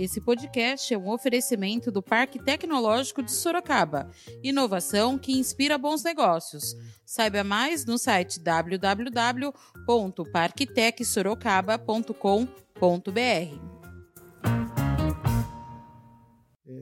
Esse podcast é um oferecimento do Parque Tecnológico de Sorocaba. Inovação que inspira bons negócios. Saiba mais no site www.parktecsorocaba.com.br.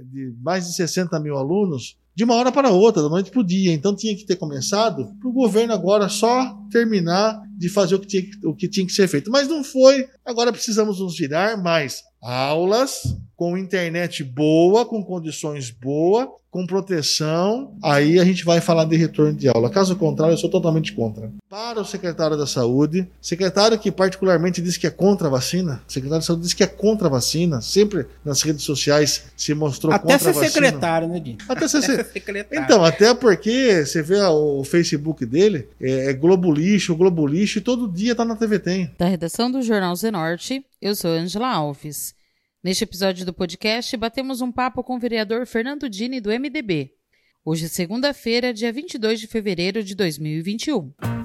De mais de 60 mil alunos, de uma hora para outra, da noite para o dia. Então tinha que ter começado para o governo agora só terminar de fazer o que, tinha, o que tinha que ser feito. Mas não foi. Agora precisamos nos virar mais aulas com internet boa, com condições boas, com proteção, aí a gente vai falar de retorno de aula. Caso contrário, eu sou totalmente contra. Para o secretário da Saúde, secretário que particularmente diz que é contra a vacina, secretário da Saúde diz que é contra a vacina, sempre nas redes sociais se mostrou até contra a vacina. Até ser secretário, né, Dinho? Até ser, ser secretário. Então, até porque você vê o Facebook dele, é, é Globo Lixo, Globo Lixo, e todo dia tá na TV Tem. Da redação do Jornal Zenorte, eu sou Angela Alves. Neste episódio do podcast, batemos um papo com o vereador Fernando Dini, do MDB. Hoje é segunda-feira, dia 22 de fevereiro de 2021.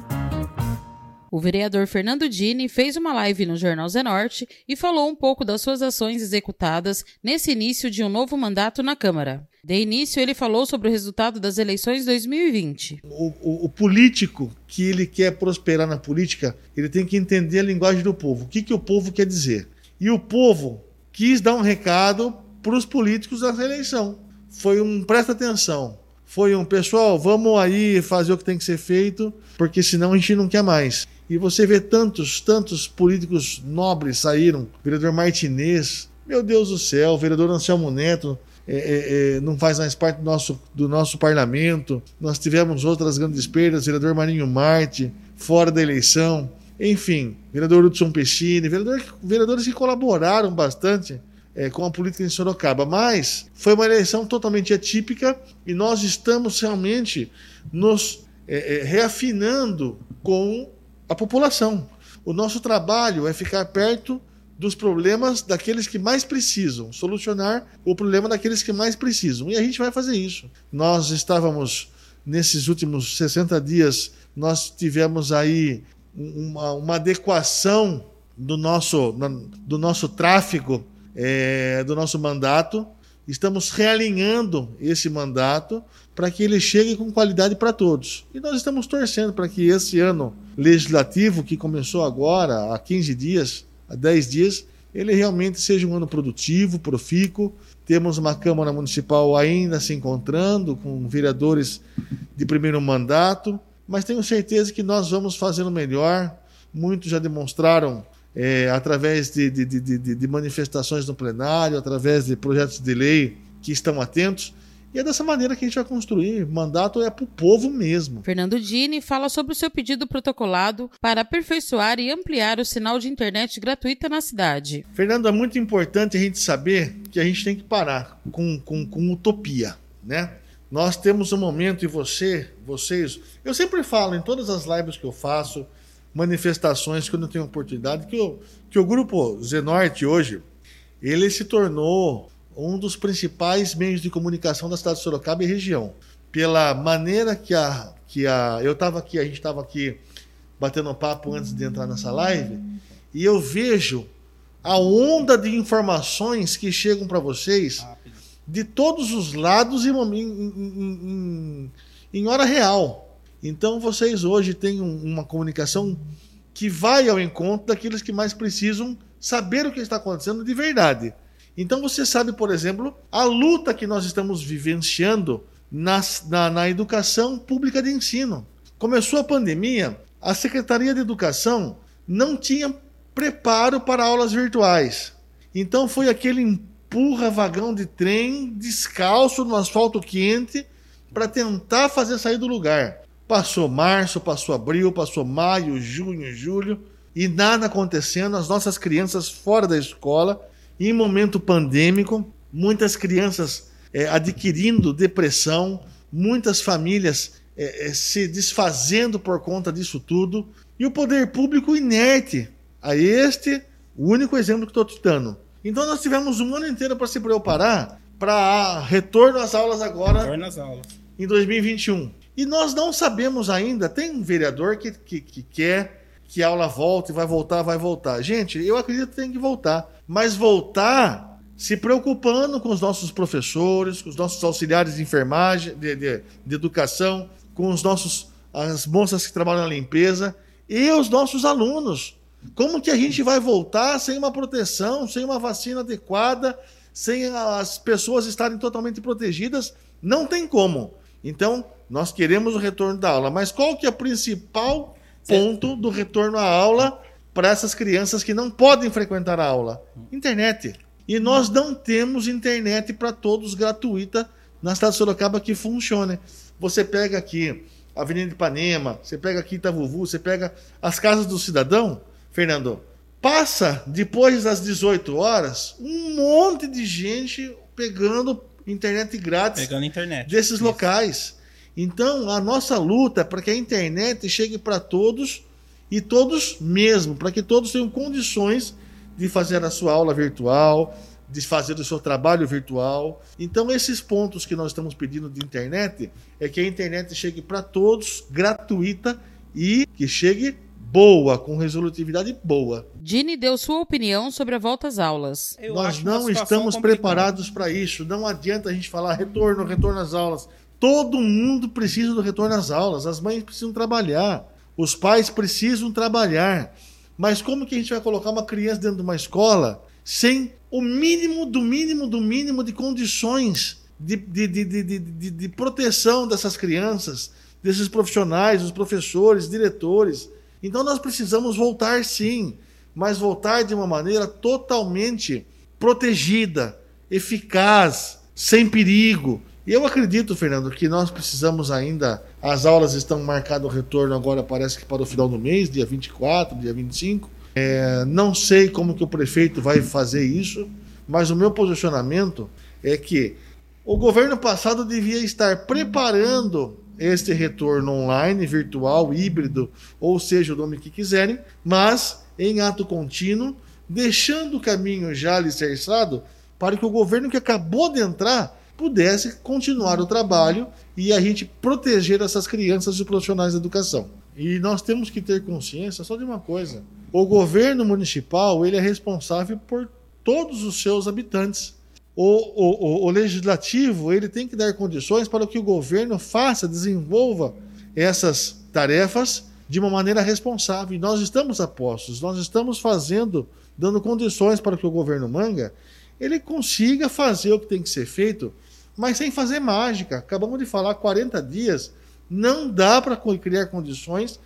O vereador Fernando Dini fez uma live no Jornal Zenorte e falou um pouco das suas ações executadas nesse início de um novo mandato na Câmara. De início, ele falou sobre o resultado das eleições 2020. O, o, o, político que ele quer prosperar na política, ele tem que entender a linguagem do povo. O que, que o povo quer dizer? E o povo quis dar um recado para os políticos dessa eleição. Foi um presta atenção. Foi um pessoal, vamos aí fazer o que tem que ser feito, porque senão a gente não quer mais. E você vê tantos, tantos políticos nobres saíram. Vereador Martinez, meu Deus do céu, vereador Anselmo Neto, é, é, é, não faz mais parte do nosso, do nosso parlamento. Nós tivemos outras grandes perdas, vereador Marinho Marte, fora da eleição. Enfim, vereador Hudson Pechini, vereador, vereadores que colaboraram bastante é, com a política em Sorocaba. Mas foi uma eleição totalmente atípica e nós estamos realmente nos é, é, reafinando com a população. O nosso trabalho é ficar perto dos problemas daqueles que mais precisam, solucionar o problema daqueles que mais precisam. E a gente vai fazer isso. Nós estávamos, nesses últimos 60 dias, nós tivemos aí uma, uma adequação do nosso, do nosso tráfego, é, do nosso mandato. Estamos realinhando esse mandato para que ele chegue com qualidade para todos. E nós estamos torcendo para que esse ano legislativo, que começou agora, há 15 dias, há 10 dias, ele realmente seja um ano produtivo, profícuo. Temos uma Câmara Municipal ainda se encontrando, com vereadores de primeiro mandato mas tenho certeza que nós vamos fazendo melhor. Muitos já demonstraram é, através de, de, de, de, manifestações no plenário, através de projetos de lei que estão atentos. E é dessa maneira que a gente vai construir. Mandato é para o povo mesmo. Fernando Dini fala sobre o seu pedido protocolado para aperfeiçoar e ampliar o sinal de internet gratuita na cidade. Fernando, é muito importante a gente saber que a gente tem que parar com, com, com utopia, né? Nós temos um momento e você, vocês, eu sempre falo em todas as lives que eu faço, manifestações quando eu tenho oportunidade, que, eu, que o grupo Zenorte hoje, ele se tornou um dos principais meios de comunicação da cidade de Sorocaba e região. Pela maneira que a. Que a eu estava aqui, a gente estava aqui batendo papo antes de entrar nessa live, e eu vejo a onda de informações que chegam para vocês de todos os lados em, em, em, em hora real. Então vocês hoje têm uma comunicação que vai ao encontro daqueles que mais precisam saber o que está acontecendo de verdade. Então você sabe, por exemplo, a luta que nós estamos vivenciando nas, na, na educação pública de ensino. Começou a pandemia, a Secretaria de Educação não tinha preparo para aulas virtuais. Então foi aquele empurra vagão de trem descalço no asfalto quente para tentar fazer sair do lugar. Passou março, passou abril, passou maio, junho, julho e nada acontecendo. As nossas crianças fora da escola, em momento pandêmico, muitas crianças é, adquirindo depressão, muitas famílias é, é, se desfazendo por conta disso tudo e o poder público inerte a este, o único exemplo que estou citando, então nós tivemos um ano inteiro para se preparar para retorno às aulas agora. Retorno às aulas. Em 2021. E nós não sabemos ainda, tem um vereador que, que, que quer que a aula volte, vai voltar, vai voltar. Gente, eu acredito que tem que voltar. Mas voltar se preocupando com os nossos professores, com os nossos auxiliares de enfermagem, de, de, de educação, com os nossos as moças que trabalham na limpeza e os nossos alunos. Como que a gente vai voltar sem uma proteção, sem uma vacina adequada, sem as pessoas estarem totalmente protegidas? Não tem como. Então, nós queremos o retorno da aula, mas qual que é o principal ponto do retorno à aula para essas crianças que não podem frequentar a aula? Internet. E nós não temos internet para todos gratuita na cidade de Sorocaba que funcione. Você pega aqui Avenida Ipanema, você pega aqui Itavuvu, você pega as casas do cidadão, Fernando, passa depois das 18 horas um monte de gente pegando internet grátis pegando internet. desses Isso. locais. Então, a nossa luta é para que a internet chegue para todos e todos mesmo, para que todos tenham condições de fazer a sua aula virtual, de fazer o seu trabalho virtual. Então, esses pontos que nós estamos pedindo de internet é que a internet chegue para todos, gratuita e que chegue boa, com resolutividade boa. Dini deu sua opinião sobre a volta às aulas. Eu nós não estamos preparados para isso. Não adianta a gente falar retorno, retorno às aulas. Todo mundo precisa do retorno às aulas. As mães precisam trabalhar. Os pais precisam trabalhar. Mas como que a gente vai colocar uma criança dentro de uma escola sem o mínimo do mínimo do mínimo de condições de, de, de, de, de, proteção dessas crianças, desses profissionais, os professores, diretores? Então nós precisamos voltar sim, mas voltar de uma maneira totalmente protegida, eficaz, sem perigo. E eu acredito, Fernando, que nós precisamos ainda. As aulas estão marcadas o retorno agora, parece que para o final do mês, dia 24, dia 25. É, não sei como que o prefeito vai fazer isso, mas o meu posicionamento é que o governo passado devia estar preparando este retorno online, virtual, híbrido, ou seja, o nome que quiserem, mas em ato contínuo, deixando o caminho já alicerçado para que o governo que acabou de entrar pudesse continuar o trabalho e a gente proteger essas crianças e profissionais da educação. E nós temos que ter consciência só de uma coisa: o governo municipal ele é responsável por todos os seus habitantes. O, o, o, legislativo ele tem que dar condições para que o governo faça, desenvolva essas tarefas de uma maneira responsável. E nós estamos a postos, nós estamos fazendo, dando condições para que o governo Manga ele consiga fazer o que tem que ser feito, mas sem fazer mágica. Acabamos de falar 40 dias não dá para criar condições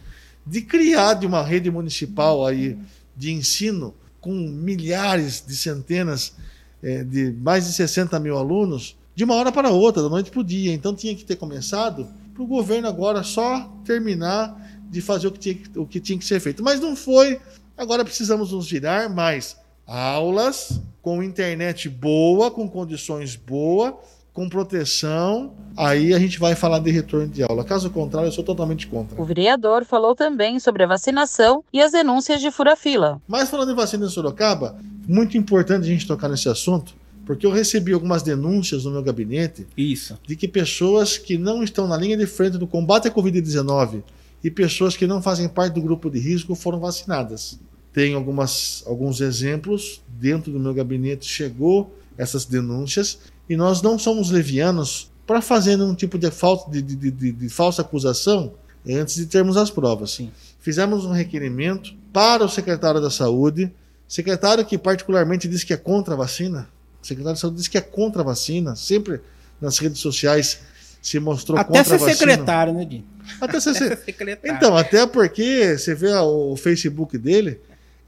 de criar de uma rede municipal aí de ensino com milhares de centenas é, de mais de 60 mil alunos de uma hora para outra, da noite para o dia. Então tinha que ter começado para o governo agora só terminar de fazer o que, tinha, o que tinha que ser feito. Mas não foi. Agora precisamos nos virar mais aulas com internet boa, com condições boas com proteção, aí a gente vai falar de retorno de aula. Caso contrário, eu sou totalmente contra. O vereador falou também sobre a vacinação e as denúncias de fura-fila. Mas falando em vacina em Sorocaba, muito importante a gente tocar nesse assunto, porque eu recebi algumas denúncias no meu gabinete Isso. de que pessoas que não estão na linha de frente do combate à Covid-19 e pessoas que não fazem parte do grupo de risco foram vacinadas. Tem algumas, alguns exemplos dentro do meu gabinete, chegou essas denúncias e nós não somos levianos para fazer um tipo de, falta, de, de, de, de, falsa acusação antes de termos as provas. Sim. Fizemos um requerimento para o secretário da Saúde, secretário que particularmente diz que é contra a vacina, o secretário da Saúde diz que é contra a vacina, sempre nas redes sociais se mostrou até contra a vacina. Até ser secretário, né, Dinho? Até ser, até ser secretário. Então, até porque você vê o Facebook dele,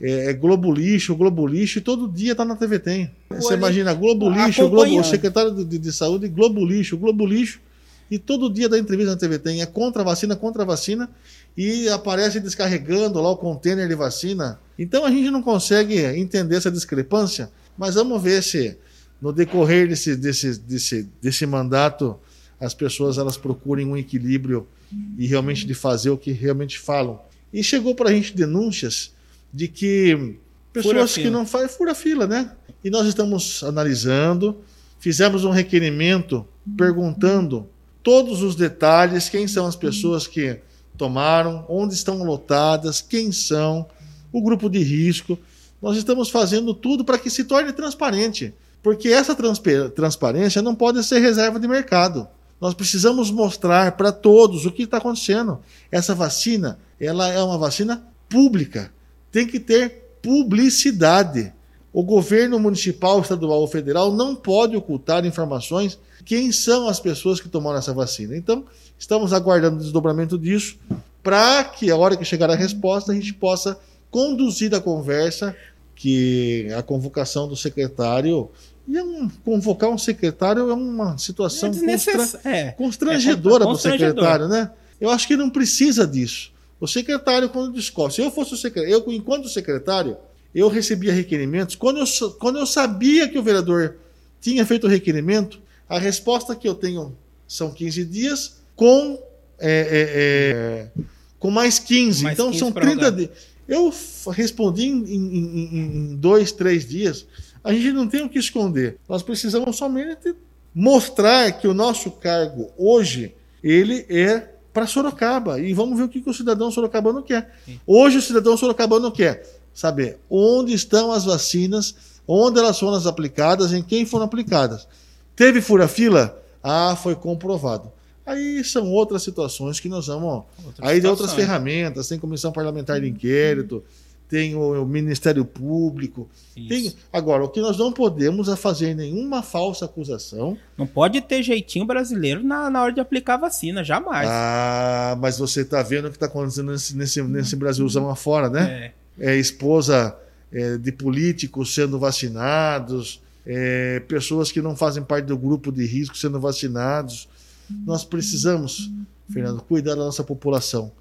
é, é, Globo Lixo, Globo Lixo, e todo dia tá na TV Tem. Você imagina, Globo Lixo, Globo, o secretário de, de, Saúde, Globo Lixo, Globo Lixo, e todo dia da entrevista na TV Tem. É contra a vacina, contra a vacina, e aparece descarregando lá o container de vacina. Então a gente não consegue entender essa discrepância, mas vamos ver se no decorrer desse, desse, desse, desse mandato as pessoas elas procurem um equilíbrio e realmente de fazer o que realmente falam. E chegou para a gente denúncias de que pessoas que não fazem fura fila, né? E nós estamos analisando, fizemos um requerimento perguntando todos os detalhes, quem são as pessoas que tomaram, onde estão lotadas, quem são, o grupo de risco. Nós estamos fazendo tudo para que se torne transparente, Porque essa transparência não pode ser reserva de mercado. Nós precisamos mostrar para todos o que está acontecendo. Essa vacina, ela é uma vacina pública. Tem que ter publicidade. O governo municipal, estadual ou federal não pode ocultar informações quem são as pessoas que tomaram essa vacina. Então, estamos aguardando o desdobramento disso para que a hora que chegar a resposta a gente possa conduzir a conversa que a convocação do secretário e é um, convocar um secretário é uma situação é constra, é, constrangedora é, para o secretário, né? Eu acho que não precisa disso. O secretário, quando discorre, se eu fosse o secretário, eu, enquanto secretário, eu recebia requerimentos. Quando eu, quando eu sabia que o vereador tinha feito o requerimento, a resposta que eu tenho são 15 dias com, é, é, é com mais 15. Mais então 15 são 30 dias. Eu respondi em, em, em, dois, três dias. A gente não tem o que esconder. Nós precisamos somente mostrar que o nosso cargo hoje ele é para Sorocaba. E vamos ver o que, que o cidadão sorocabano quer. Sim. Hoje o cidadão sorocabano quer saber onde estão as vacinas, onde elas foram aplicadas, em quem foram aplicadas. Teve fura-fila? Ah, foi comprovado. Aí são outras situações que nós vamos. Outras aí tem outras ferramentas, tem comissão parlamentar de inquérito, tem o, o Ministério Público. Tem... Agora, o que nós não podemos é fazer nenhuma falsa acusação. Não pode ter jeitinho brasileiro na, na hora de aplicar a vacina, jamais. Ah, mas você está vendo o que está acontecendo nesse, nesse, nesse Brasilzão afora, né? É, é esposa é, de políticos sendo vacinados, é, pessoas que não fazem parte do grupo de risco sendo vacinados. Nós precisamos, Fernando, cuidar da nossa população.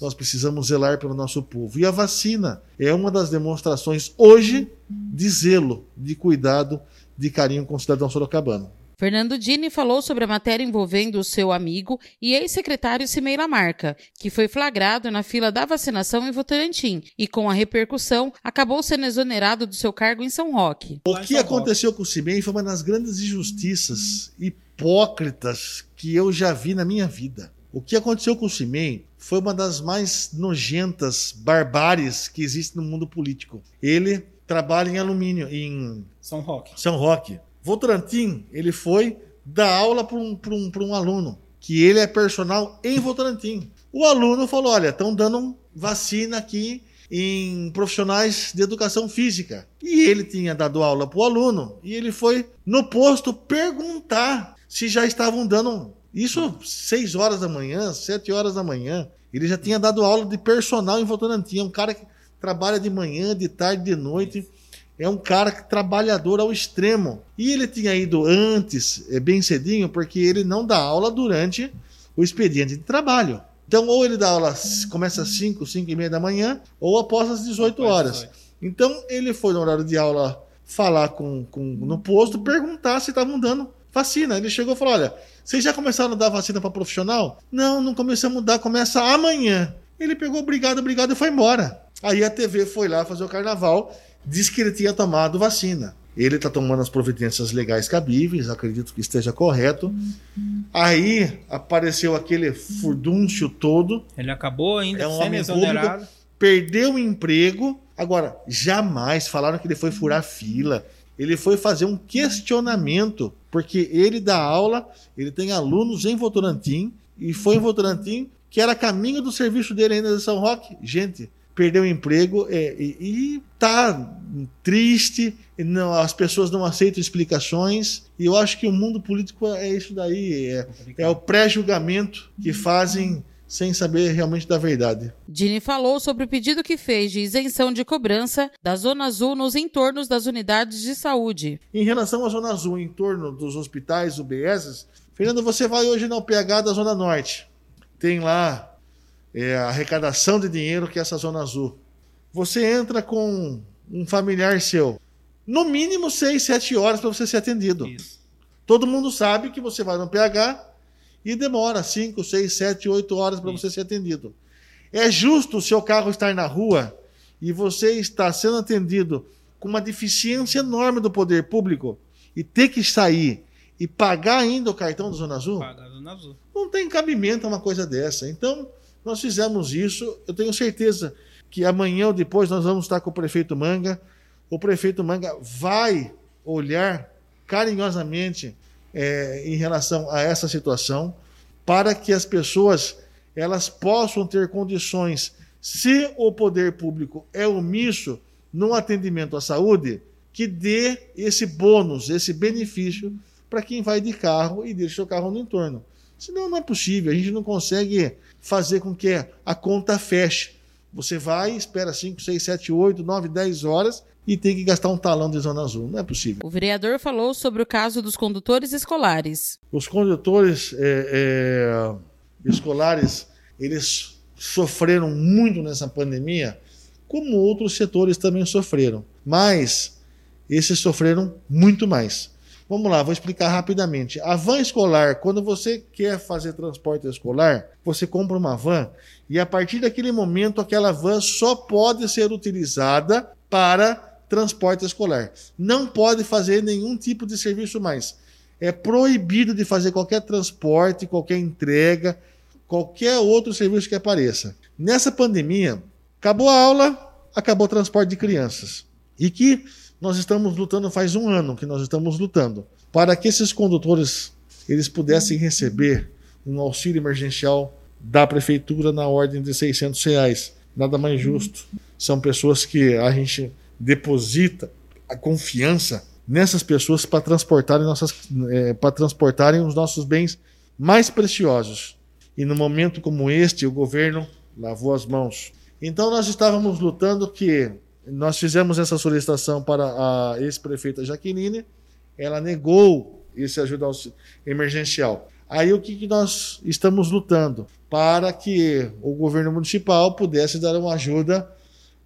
Nós precisamos zelar pelo nosso povo. E a vacina é uma das demonstrações hoje de zelo, de cuidado, de carinho com o cidadão sorocabano. Fernando Dini falou sobre a matéria envolvendo o seu amigo e ex-secretário Cimei Lamarca, que foi flagrado na fila da vacinação em Votorantim e, com a repercussão, acabou sendo exonerado do seu cargo em São Roque. O que aconteceu com o Cimei foi uma das grandes injustiças hipócritas que eu já vi na minha vida. O que aconteceu com o Cimei foi uma das mais nojentas barbáries que existe no mundo político. Ele trabalha em alumínio, em São Roque. São Roque. Votorantim, ele foi dar aula para um, um, um aluno, que ele é personal em Votorantim. O aluno falou: olha, estão dando vacina aqui em profissionais de educação física. E ele tinha dado aula para o aluno e ele foi no posto perguntar se já estavam dando isso 6 horas da manhã, 7 horas da manhã. Ele já tinha dado aula de personal em Votorantim. É um cara que trabalha de manhã, de tarde, de noite. É um cara trabalhador ao extremo. E ele tinha ido antes, é, bem cedinho, porque ele não dá aula durante o expediente de trabalho. Então, ou ele dá aula, começa às 5, 5 e meia da manhã, ou após as 18 horas. Então, ele foi no horário de aula falar com, com no posto, perguntar se estavam dando vacina. Ele chegou e falou: Olha, vocês já começaram a dar vacina para profissional? Não, não começamos a mudar, começa amanhã. Ele pegou, obrigado, obrigado e foi embora. Aí a TV foi lá fazer o carnaval, disse que ele tinha tomado vacina. Ele está tomando as providências legais cabíveis, acredito que esteja correto. Aí apareceu aquele furdúncio todo. Ele acabou ainda é um sendo exonerado. Público, perdeu o emprego. Agora, jamais falaram que ele foi furar fila, ele foi fazer um questionamento, porque ele dá aula, ele tem alunos em Votorantim, e foi em Votorantim que era caminho do serviço dele ainda de São Roque. Gente, perdeu o emprego é, e, e tá triste, não, as pessoas não aceitam explicações, e eu acho que o mundo político é isso daí, é, é o pré-julgamento que fazem sem saber realmente da verdade. Dini falou sobre o pedido que fez de isenção de cobrança da Zona Azul nos entornos das unidades de saúde. Em relação à Zona Azul, em torno dos hospitais UBS, Fernando, você vai hoje na UPH da Zona Norte. Tem lá é, a arrecadação de dinheiro que é essa Zona Azul. Você entra com um familiar seu. No mínimo 6, 7 horas para você ser atendido. Isso. Todo mundo sabe que você vai no PH, e demora 5, 6, 7, 8 horas para você ser atendido. É justo o seu carro estar na rua e você estar sendo atendido com uma deficiência enorme do poder público e ter que sair e pagar ainda o cartão da Zona Azul? Pagar Zona Azul. Não tem cabimento uma coisa dessa. Então, nós fizemos isso. Eu tenho certeza que amanhã ou depois nós vamos estar com o prefeito Manga. O prefeito Manga vai olhar carinhosamente é, em relação a essa situação, para que as pessoas elas possam ter condições, se o poder público é omisso no atendimento à saúde, que dê esse bônus, esse benefício para quem vai de carro e deixa o carro no entorno. Senão não é possível, a gente não consegue fazer com que a conta feche. Você vai, espera 5, 6, 7, 8, 9, 10 horas e tem que gastar um talão de zona azul. Não é possível. O vereador falou sobre o caso dos condutores escolares. Os condutores é, é, escolares, eles sofreram muito nessa pandemia, como outros setores também sofreram. Mas esses sofreram muito mais. Vamos lá, vou explicar rapidamente. A van escolar, quando você quer fazer transporte escolar, você compra uma van e a partir daquele momento aquela van só pode ser utilizada para transporte escolar. Não pode fazer nenhum tipo de serviço mais. É proibido de fazer qualquer transporte, qualquer entrega, qualquer outro serviço que apareça. Nessa pandemia, acabou a aula, acabou o transporte de crianças. E que nós estamos lutando faz um ano que nós estamos lutando para que esses condutores eles pudessem receber um auxílio emergencial da prefeitura na ordem de 600 reais. Nada mais justo. São pessoas que a gente deposita a confiança nessas pessoas para transportarem nossas é, para transportarem os nossos bens mais preciosos. E no momento como este, o governo lavou as mãos. Então nós estávamos lutando que nós fizemos essa solicitação para a ex-prefeita Jaqueline, ela negou esse ajuda emergencial. Aí o que, que nós estamos lutando? Para que o governo municipal pudesse dar uma ajuda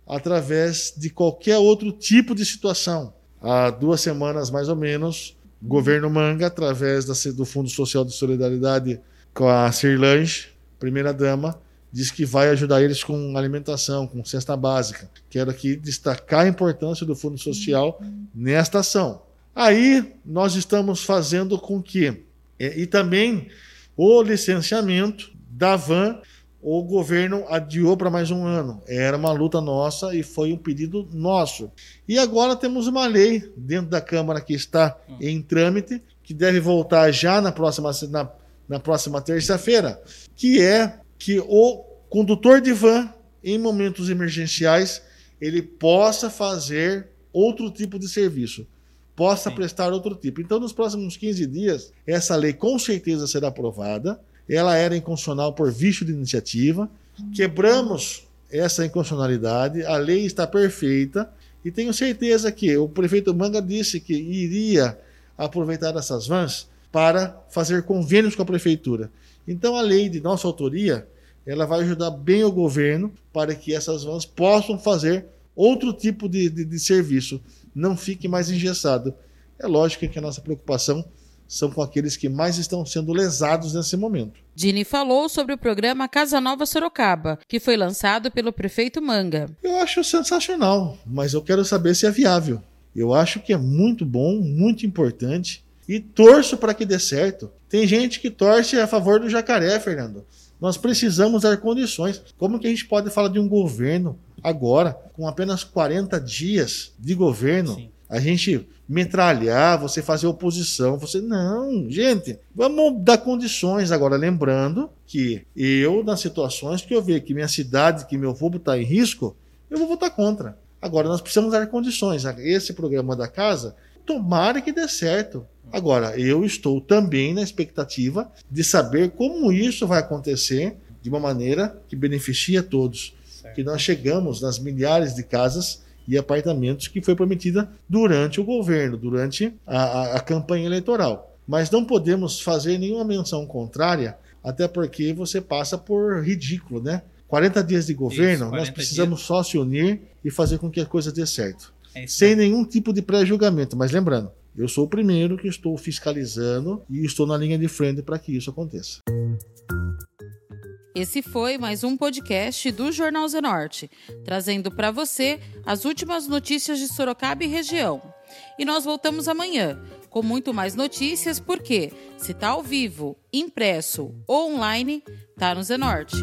através de qualquer outro tipo de situação. Há duas semanas, mais ou menos, o governo Manga, através do Fundo Social de Solidariedade com a Cirlange, primeira-dama, diz que vai ajudar eles com alimentação, com cesta básica. Quero aqui destacar a importância do Fundo Social nesta ação. Aí nós estamos fazendo com que, e, e também o licenciamento da van o governo adiou para mais um ano. Era uma luta nossa e foi um pedido nosso. E agora temos uma lei dentro da Câmara que está em trâmite, que deve voltar já na próxima, na, na próxima terça-feira, que é que o condutor de van, em momentos emergenciais, ele possa fazer outro tipo de serviço possa Sim. prestar outro tipo. Então, nos próximos 15 dias, essa lei com certeza será aprovada ela era inconstitucional por vício de iniciativa. Quebramos essa inconstitucionalidade, a lei está perfeita e tenho certeza que o prefeito Manga disse que iria aproveitar essas vans para fazer convênios com a prefeitura. Então a lei de nossa autoria, ela vai ajudar bem o governo para que essas vans possam fazer outro tipo de, de, de serviço, não fique mais engessado. É lógico que a nossa preocupação são com aqueles que mais estão sendo lesados nesse momento. Dini falou sobre o programa Casa Nova Sorocaba, que foi lançado pelo prefeito Manga. Eu acho sensacional, mas eu quero saber se é viável. Eu acho que é muito bom, muito importante e torço para que dê certo. Tem gente que torce a favor do jacaré, Fernando. Nós precisamos dar condições. Como que a gente pode falar de um governo agora, com apenas 40 dias de governo? Sim a gente metralhar, você fazer oposição, você não, gente, vamos dar condições agora, lembrando que eu nas situações que eu ver que minha cidade, que meu povo está em risco, eu vou votar contra. Agora nós precisamos dar condições. Esse programa da casa, tomara que dê certo. Agora eu estou também na expectativa de saber como isso vai acontecer de uma maneira que beneficie a todos. Certo. Que nós chegamos nas milhares de casas e apartamentos que foi prometida durante o governo, durante a, a, a campanha eleitoral. Mas não podemos fazer nenhuma menção contrária, até porque você passa por ridículo, né? 40 dias de governo, isso, nós precisamos dias. só se unir e fazer com que a coisa dê certo. É sem nenhum tipo de pré-julgamento. Mas lembrando, eu sou o primeiro que estou fiscalizando e estou na linha de frente para que isso aconteça. Esse foi mais um podcast do Jornal Zenorte, trazendo para você as últimas notícias de Sorocaba e região. E nós voltamos amanhã com muito mais notícias, porque se tá ao vivo, impresso ou online, tá no Zenorte.